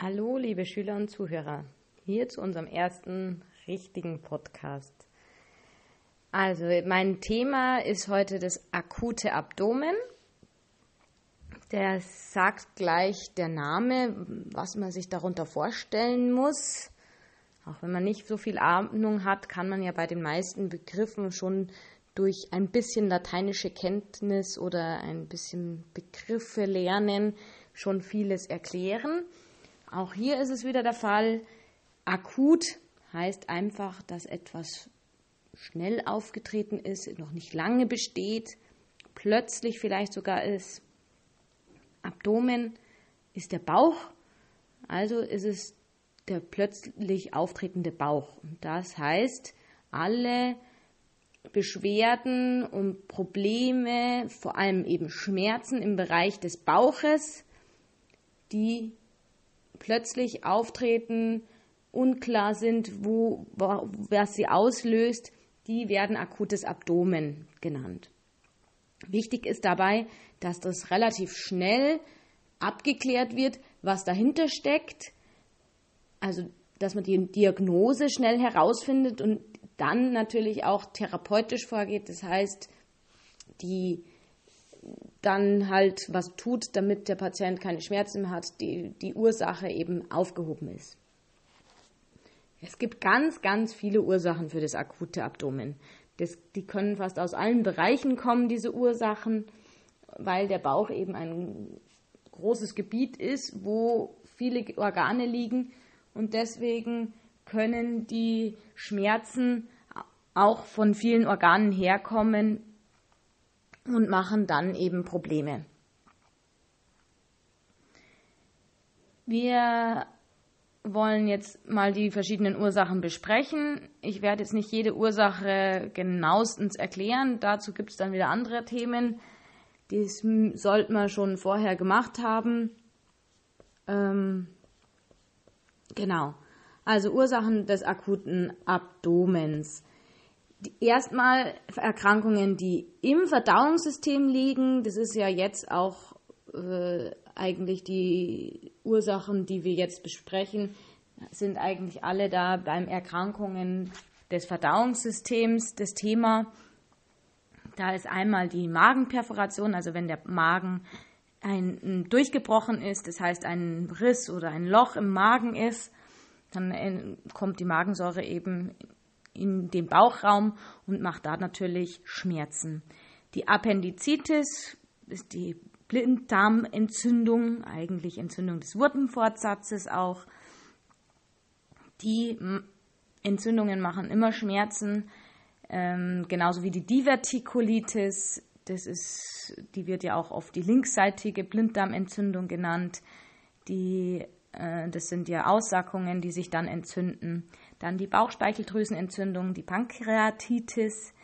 Hallo, liebe Schüler und Zuhörer. Hier zu unserem ersten richtigen Podcast. Also, mein Thema ist heute das akute Abdomen. Der sagt gleich der Name, was man sich darunter vorstellen muss. Auch wenn man nicht so viel Ahnung hat, kann man ja bei den meisten Begriffen schon durch ein bisschen lateinische Kenntnis oder ein bisschen Begriffe lernen schon vieles erklären. Auch hier ist es wieder der Fall. Akut heißt einfach, dass etwas schnell aufgetreten ist, noch nicht lange besteht, plötzlich vielleicht sogar ist. Abdomen ist der Bauch, also ist es der plötzlich auftretende Bauch. Das heißt, alle Beschwerden und Probleme, vor allem eben Schmerzen im Bereich des Bauches, die plötzlich auftreten, unklar sind, wo, was sie auslöst, die werden akutes Abdomen genannt. Wichtig ist dabei, dass das relativ schnell abgeklärt wird, was dahinter steckt. Also, dass man die Diagnose schnell herausfindet und dann natürlich auch therapeutisch vorgeht. Das heißt, die dann halt was tut, damit der Patient keine Schmerzen mehr hat, die, die Ursache eben aufgehoben ist. Es gibt ganz, ganz viele Ursachen für das akute Abdomen. Das, die können fast aus allen Bereichen kommen, diese Ursachen, weil der Bauch eben ein großes Gebiet ist, wo viele Organe liegen und deswegen können die Schmerzen auch von vielen Organen herkommen und machen dann eben Probleme. Wir wollen jetzt mal die verschiedenen Ursachen besprechen. Ich werde jetzt nicht jede Ursache genauestens erklären. Dazu gibt es dann wieder andere Themen. Das sollte man schon vorher gemacht haben. Ähm, genau. Also Ursachen des akuten Abdomens erstmal Erkrankungen, die im Verdauungssystem liegen. Das ist ja jetzt auch äh, eigentlich die Ursachen, die wir jetzt besprechen, sind eigentlich alle da beim Erkrankungen des Verdauungssystems das Thema. Da ist einmal die Magenperforation, also wenn der Magen ein, durchgebrochen ist, das heißt ein Riss oder ein Loch im Magen ist, dann äh, kommt die Magensäure eben in den Bauchraum und macht da natürlich Schmerzen. Die Appendizitis ist die Blinddarmentzündung, eigentlich Entzündung des Wurdenfortsatzes auch. Die Entzündungen machen immer Schmerzen, ähm, genauso wie die Divertikulitis. Das ist, die wird ja auch oft die linksseitige Blinddarmentzündung genannt. Die, äh, das sind ja Aussackungen, die sich dann entzünden. Dann die Bauchspeicheldrüsenentzündung, die Pankreatitis,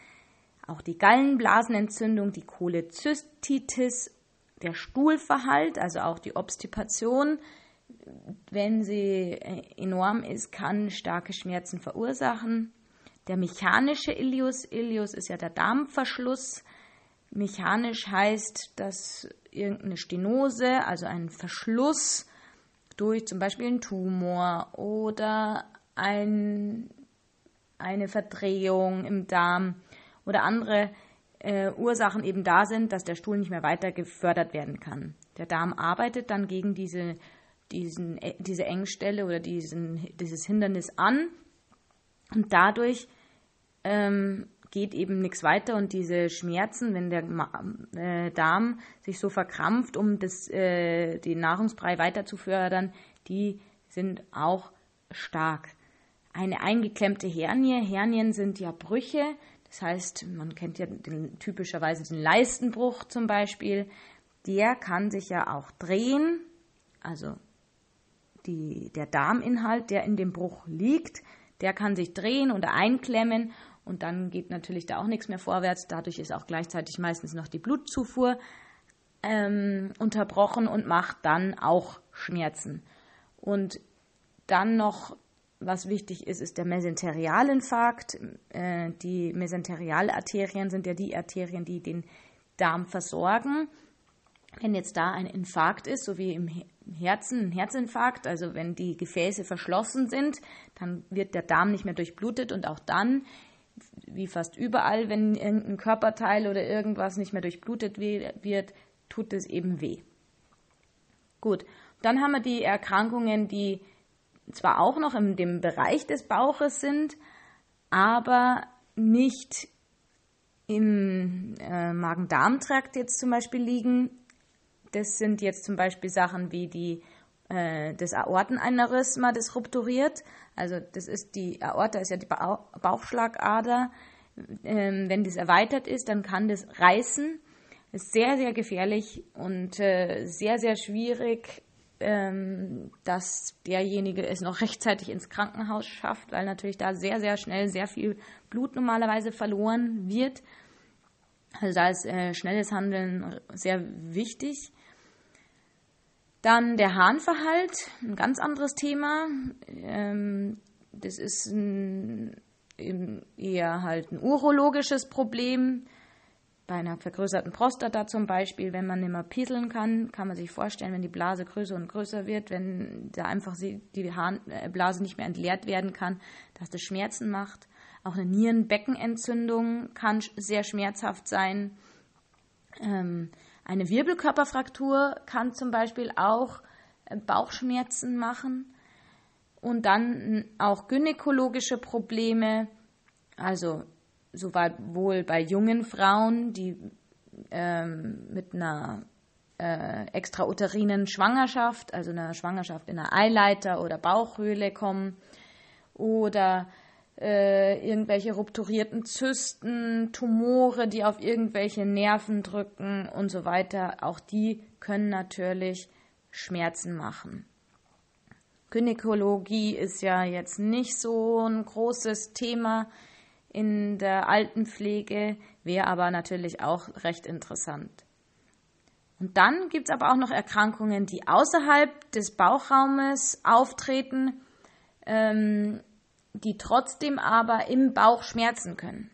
auch die Gallenblasenentzündung, die Cholezystitis, der Stuhlverhalt, also auch die Obstipation, wenn sie enorm ist, kann starke Schmerzen verursachen. Der mechanische Ilius, Ilius ist ja der Darmverschluss. Mechanisch heißt, dass irgendeine Stenose, also ein Verschluss durch zum Beispiel einen Tumor oder ein, eine Verdrehung im Darm oder andere äh, Ursachen eben da sind, dass der Stuhl nicht mehr weiter gefördert werden kann. Der Darm arbeitet dann gegen diese, diesen, äh, diese Engstelle oder diesen, dieses Hindernis an und dadurch ähm, geht eben nichts weiter und diese Schmerzen, wenn der äh, Darm sich so verkrampft, um das, äh, den Nahrungsbrei weiter zu fördern, die sind auch stark eine eingeklemmte Hernie. Hernien sind ja Brüche. Das heißt, man kennt ja den, typischerweise den Leistenbruch zum Beispiel. Der kann sich ja auch drehen. Also die, der Darminhalt, der in dem Bruch liegt, der kann sich drehen oder einklemmen und dann geht natürlich da auch nichts mehr vorwärts. Dadurch ist auch gleichzeitig meistens noch die Blutzufuhr ähm, unterbrochen und macht dann auch Schmerzen. Und dann noch was wichtig ist, ist der Mesenterialinfarkt. Äh, die Mesenterialarterien sind ja die Arterien, die den Darm versorgen. Wenn jetzt da ein Infarkt ist, so wie im Herzen, ein Herzinfarkt, also wenn die Gefäße verschlossen sind, dann wird der Darm nicht mehr durchblutet und auch dann, wie fast überall, wenn irgendein Körperteil oder irgendwas nicht mehr durchblutet wird, tut es eben weh. Gut, dann haben wir die Erkrankungen, die zwar auch noch in dem Bereich des Bauches sind, aber nicht im äh, Magen-Darm-Trakt jetzt zum Beispiel liegen. Das sind jetzt zum Beispiel Sachen wie die, äh, das Aortenaneurysma, das rupturiert. Also das ist die Aorta ist ja die ba Bauchschlagader. Ähm, wenn das erweitert ist, dann kann das reißen. Ist sehr, sehr gefährlich und äh, sehr, sehr schwierig ähm, dass derjenige es noch rechtzeitig ins Krankenhaus schafft, weil natürlich da sehr, sehr schnell sehr viel Blut normalerweise verloren wird. Also da ist äh, schnelles Handeln sehr wichtig. Dann der Harnverhalt, ein ganz anderes Thema. Ähm, das ist ein, eher halt ein urologisches Problem. Bei einer vergrößerten Prostata zum Beispiel, wenn man nicht mehr pieseln kann, kann man sich vorstellen, wenn die Blase größer und größer wird, wenn da einfach die äh, Blase nicht mehr entleert werden kann, dass das Schmerzen macht. Auch eine Nierenbeckenentzündung kann sehr schmerzhaft sein. Ähm, eine Wirbelkörperfraktur kann zum Beispiel auch äh, Bauchschmerzen machen. Und dann auch gynäkologische Probleme, also sowohl bei jungen Frauen, die ähm, mit einer äh, extrauterinen Schwangerschaft, also einer Schwangerschaft in einer Eileiter oder Bauchhöhle kommen, oder äh, irgendwelche rupturierten Zysten, Tumore, die auf irgendwelche Nerven drücken und so weiter. Auch die können natürlich Schmerzen machen. Gynäkologie ist ja jetzt nicht so ein großes Thema in der Altenpflege, wäre aber natürlich auch recht interessant. Und dann gibt es aber auch noch Erkrankungen, die außerhalb des Bauchraumes auftreten, ähm, die trotzdem aber im Bauch schmerzen können.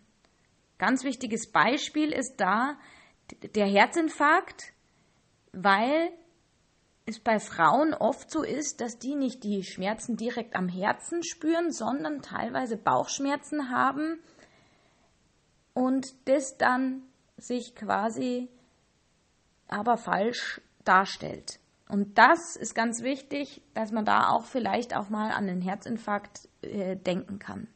Ganz wichtiges Beispiel ist da der Herzinfarkt, weil es bei Frauen oft so ist, dass die nicht die Schmerzen direkt am Herzen spüren, sondern teilweise Bauchschmerzen haben und das dann sich quasi aber falsch darstellt. Und das ist ganz wichtig, dass man da auch vielleicht auch mal an den Herzinfarkt äh, denken kann.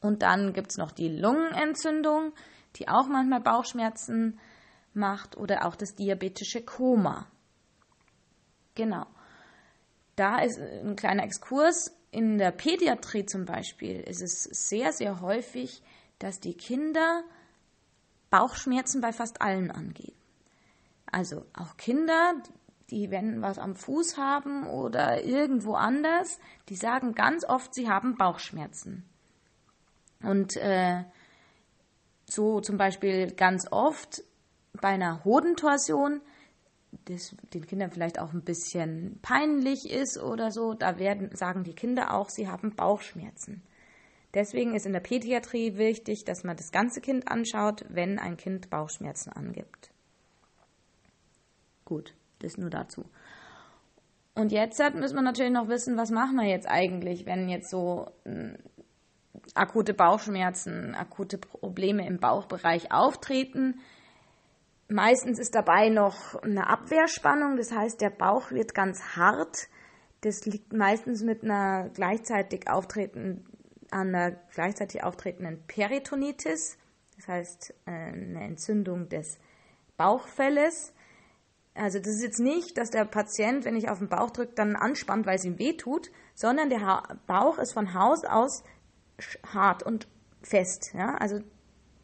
Und dann gibt es noch die Lungenentzündung, die auch manchmal Bauchschmerzen macht oder auch das diabetische Koma. Genau. Da ist ein kleiner Exkurs. In der Pädiatrie zum Beispiel ist es sehr, sehr häufig, dass die Kinder Bauchschmerzen bei fast allen angeben. Also auch Kinder, die, wenn was am Fuß haben oder irgendwo anders, die sagen ganz oft, sie haben Bauchschmerzen. Und äh, so zum Beispiel ganz oft bei einer Hodentorsion, das den Kindern vielleicht auch ein bisschen peinlich ist oder so, da werden, sagen die Kinder auch, sie haben Bauchschmerzen. Deswegen ist in der Pädiatrie wichtig, dass man das ganze Kind anschaut, wenn ein Kind Bauchschmerzen angibt. Gut, das nur dazu. Und jetzt müssen wir natürlich noch wissen, was machen wir jetzt eigentlich, wenn jetzt so äh, akute Bauchschmerzen, akute Probleme im Bauchbereich auftreten. Meistens ist dabei noch eine Abwehrspannung, das heißt, der Bauch wird ganz hart. Das liegt meistens mit einer gleichzeitig auftretenden an einer gleichzeitig auftretenden Peritonitis, das heißt äh, eine Entzündung des Bauchfelles. Also das ist jetzt nicht, dass der Patient, wenn ich auf den Bauch drücke, dann anspannt, weil es ihm weh tut, sondern der Bauch ist von Haus aus hart und fest. Ja? Also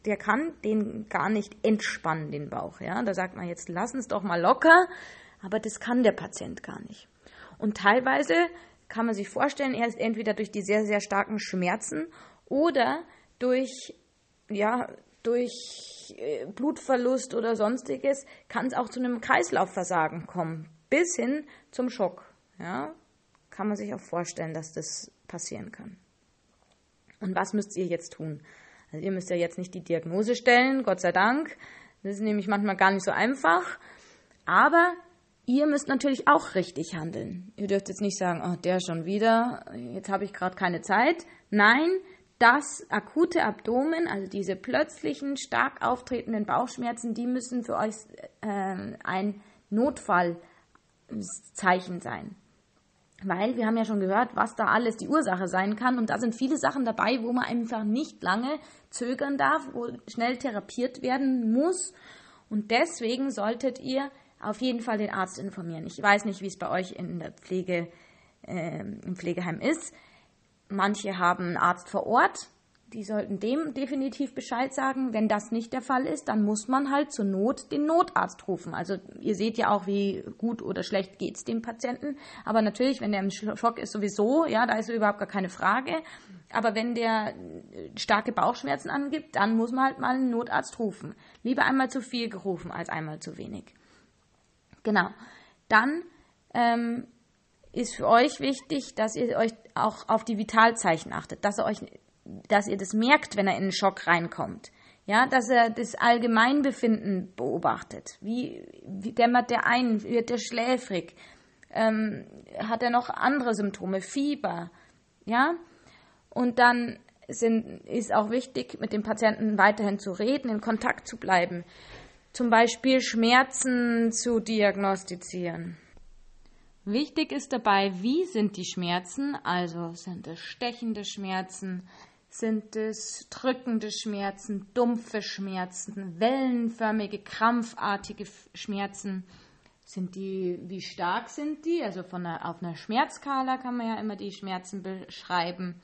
der kann den gar nicht entspannen, den Bauch. Ja? Da sagt man jetzt, lassen es doch mal locker, aber das kann der Patient gar nicht. Und teilweise kann man sich vorstellen, er ist entweder durch die sehr, sehr starken Schmerzen oder durch, ja, durch äh, Blutverlust oder sonstiges kann es auch zu einem Kreislaufversagen kommen, bis hin zum Schock. Ja, kann man sich auch vorstellen, dass das passieren kann. Und was müsst ihr jetzt tun? Also ihr müsst ja jetzt nicht die Diagnose stellen, Gott sei Dank. Das ist nämlich manchmal gar nicht so einfach. Aber ihr müsst natürlich auch richtig handeln. Ihr dürft jetzt nicht sagen, oh, der schon wieder, jetzt habe ich gerade keine Zeit. Nein, das akute Abdomen, also diese plötzlichen, stark auftretenden Bauchschmerzen, die müssen für euch äh, ein Notfallzeichen sein. Weil wir haben ja schon gehört, was da alles die Ursache sein kann. Und da sind viele Sachen dabei, wo man einfach nicht lange zögern darf, wo schnell therapiert werden muss. Und deswegen solltet ihr auf jeden Fall den Arzt informieren. Ich weiß nicht, wie es bei euch in der Pflege, äh, im Pflegeheim ist. Manche haben einen Arzt vor Ort, die sollten dem definitiv Bescheid sagen. Wenn das nicht der Fall ist, dann muss man halt zur Not den Notarzt rufen. Also ihr seht ja auch, wie gut oder schlecht geht es dem Patienten. Aber natürlich, wenn der im Schock ist, sowieso, ja, da ist überhaupt gar keine Frage. Aber wenn der starke Bauchschmerzen angibt, dann muss man halt mal einen Notarzt rufen. Lieber einmal zu viel gerufen als einmal zu wenig. Genau. Dann ähm, ist für euch wichtig, dass ihr euch auch auf die Vitalzeichen achtet, dass ihr euch dass ihr das merkt, wenn er in den Schock reinkommt. Ja, dass er das Allgemeinbefinden beobachtet. Wie, wie dämmert der ein? Wird der schläfrig? Ähm, hat er noch andere Symptome? Fieber? Ja? Und dann sind, ist auch wichtig, mit dem Patienten weiterhin zu reden, in Kontakt zu bleiben. Zum Beispiel Schmerzen zu diagnostizieren. Wichtig ist dabei, wie sind die Schmerzen? Also sind es stechende Schmerzen, sind es drückende Schmerzen, dumpfe Schmerzen, wellenförmige, krampfartige Schmerzen. Sind die, wie stark sind die? Also von einer, auf einer Schmerzskala kann man ja immer die Schmerzen beschreiben.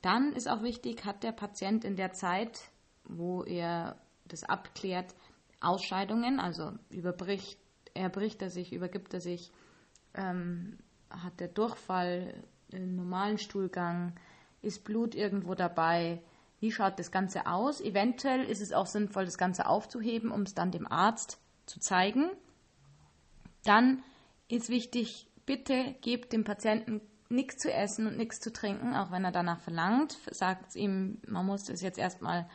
Dann ist auch wichtig, hat der Patient in der Zeit, wo er das abklärt, Ausscheidungen, also überbricht, erbricht er sich, übergibt er sich, ähm, hat der Durchfall, einen normalen Stuhlgang, ist Blut irgendwo dabei? Wie schaut das Ganze aus? Eventuell ist es auch sinnvoll, das Ganze aufzuheben, um es dann dem Arzt zu zeigen. Dann ist wichtig, bitte gebt dem Patienten nichts zu essen und nichts zu trinken, auch wenn er danach verlangt. Sagt ihm, man muss das jetzt erstmal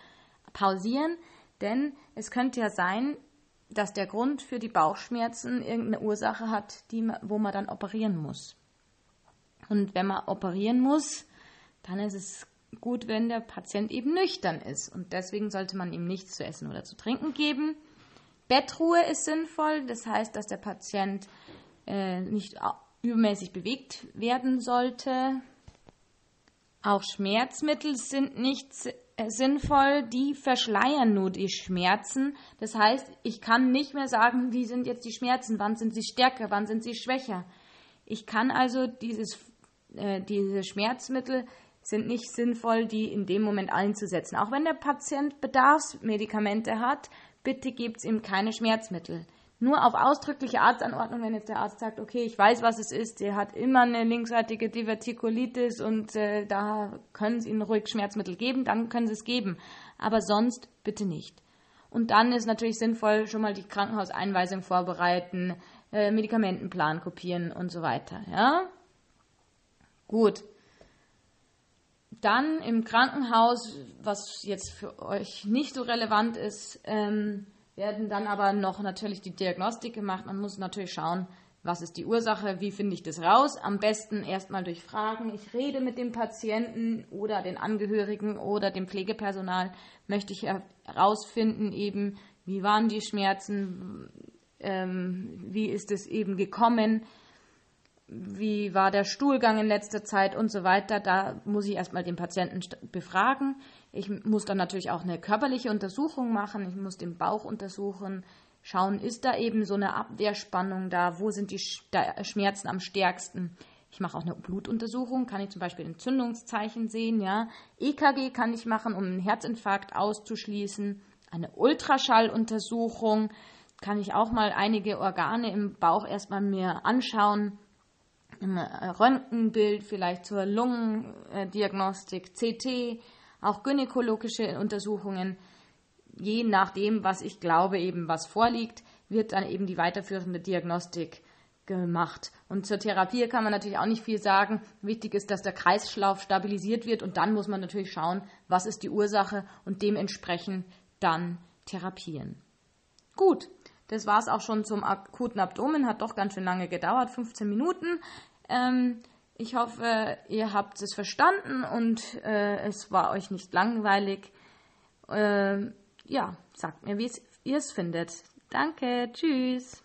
pausieren, denn es könnte ja sein, dass der Grund für die Bauchschmerzen irgendeine Ursache hat, die, wo man dann operieren muss. Und wenn man operieren muss, dann ist es gut, wenn der Patient eben nüchtern ist. Und deswegen sollte man ihm nichts zu essen oder zu trinken geben. Bettruhe ist sinnvoll, das heißt, dass der Patient äh, nicht übermäßig bewegt werden sollte. Auch Schmerzmittel sind nicht äh, sinnvoll, die verschleiern nur die Schmerzen. Das heißt, ich kann nicht mehr sagen, wie sind jetzt die Schmerzen, wann sind sie stärker, wann sind sie schwächer. Ich kann also dieses, äh, diese Schmerzmittel sind nicht sinnvoll, die in dem Moment einzusetzen. Auch wenn der Patient Bedarfsmedikamente hat, bitte gebt es ihm keine Schmerzmittel. Nur auf ausdrückliche Arztanordnung, wenn jetzt der Arzt sagt, okay, ich weiß, was es ist, der hat immer eine linksseitige Divertikulitis und äh, da können Sie ihm ruhig Schmerzmittel geben, dann können Sie es geben. Aber sonst bitte nicht. Und dann ist natürlich sinnvoll, schon mal die Krankenhauseinweisung vorbereiten, äh, Medikamentenplan kopieren und so weiter. Ja? Gut. Dann im Krankenhaus, was jetzt für euch nicht so relevant ist, ähm, werden dann aber noch natürlich die Diagnostik gemacht. Man muss natürlich schauen, was ist die Ursache, wie finde ich das raus. Am besten erstmal durch Fragen. Ich rede mit dem Patienten oder den Angehörigen oder dem Pflegepersonal, möchte ich herausfinden, eben, wie waren die Schmerzen, ähm, wie ist es eben gekommen wie war der Stuhlgang in letzter Zeit und so weiter. Da muss ich erstmal den Patienten befragen. Ich muss dann natürlich auch eine körperliche Untersuchung machen. Ich muss den Bauch untersuchen, schauen, ist da eben so eine Abwehrspannung da, wo sind die Schmerzen am stärksten. Ich mache auch eine Blutuntersuchung, kann ich zum Beispiel Entzündungszeichen sehen, ja. EKG kann ich machen, um einen Herzinfarkt auszuschließen. Eine Ultraschalluntersuchung kann ich auch mal einige Organe im Bauch erstmal mir anschauen ein Röntgenbild, vielleicht zur Lungendiagnostik, CT, auch gynäkologische Untersuchungen. Je nachdem, was ich glaube, eben was vorliegt, wird dann eben die weiterführende Diagnostik gemacht. Und zur Therapie kann man natürlich auch nicht viel sagen. Wichtig ist, dass der Kreislauf stabilisiert wird und dann muss man natürlich schauen, was ist die Ursache und dementsprechend dann therapieren. Gut, Das war es auch schon zum akuten Abdomen. Hat doch ganz schön lange gedauert, 15 Minuten. Ähm, ich hoffe, ihr habt es verstanden und äh, es war euch nicht langweilig. Äh, ja, sagt mir, wie ihr es findet. Danke, tschüss.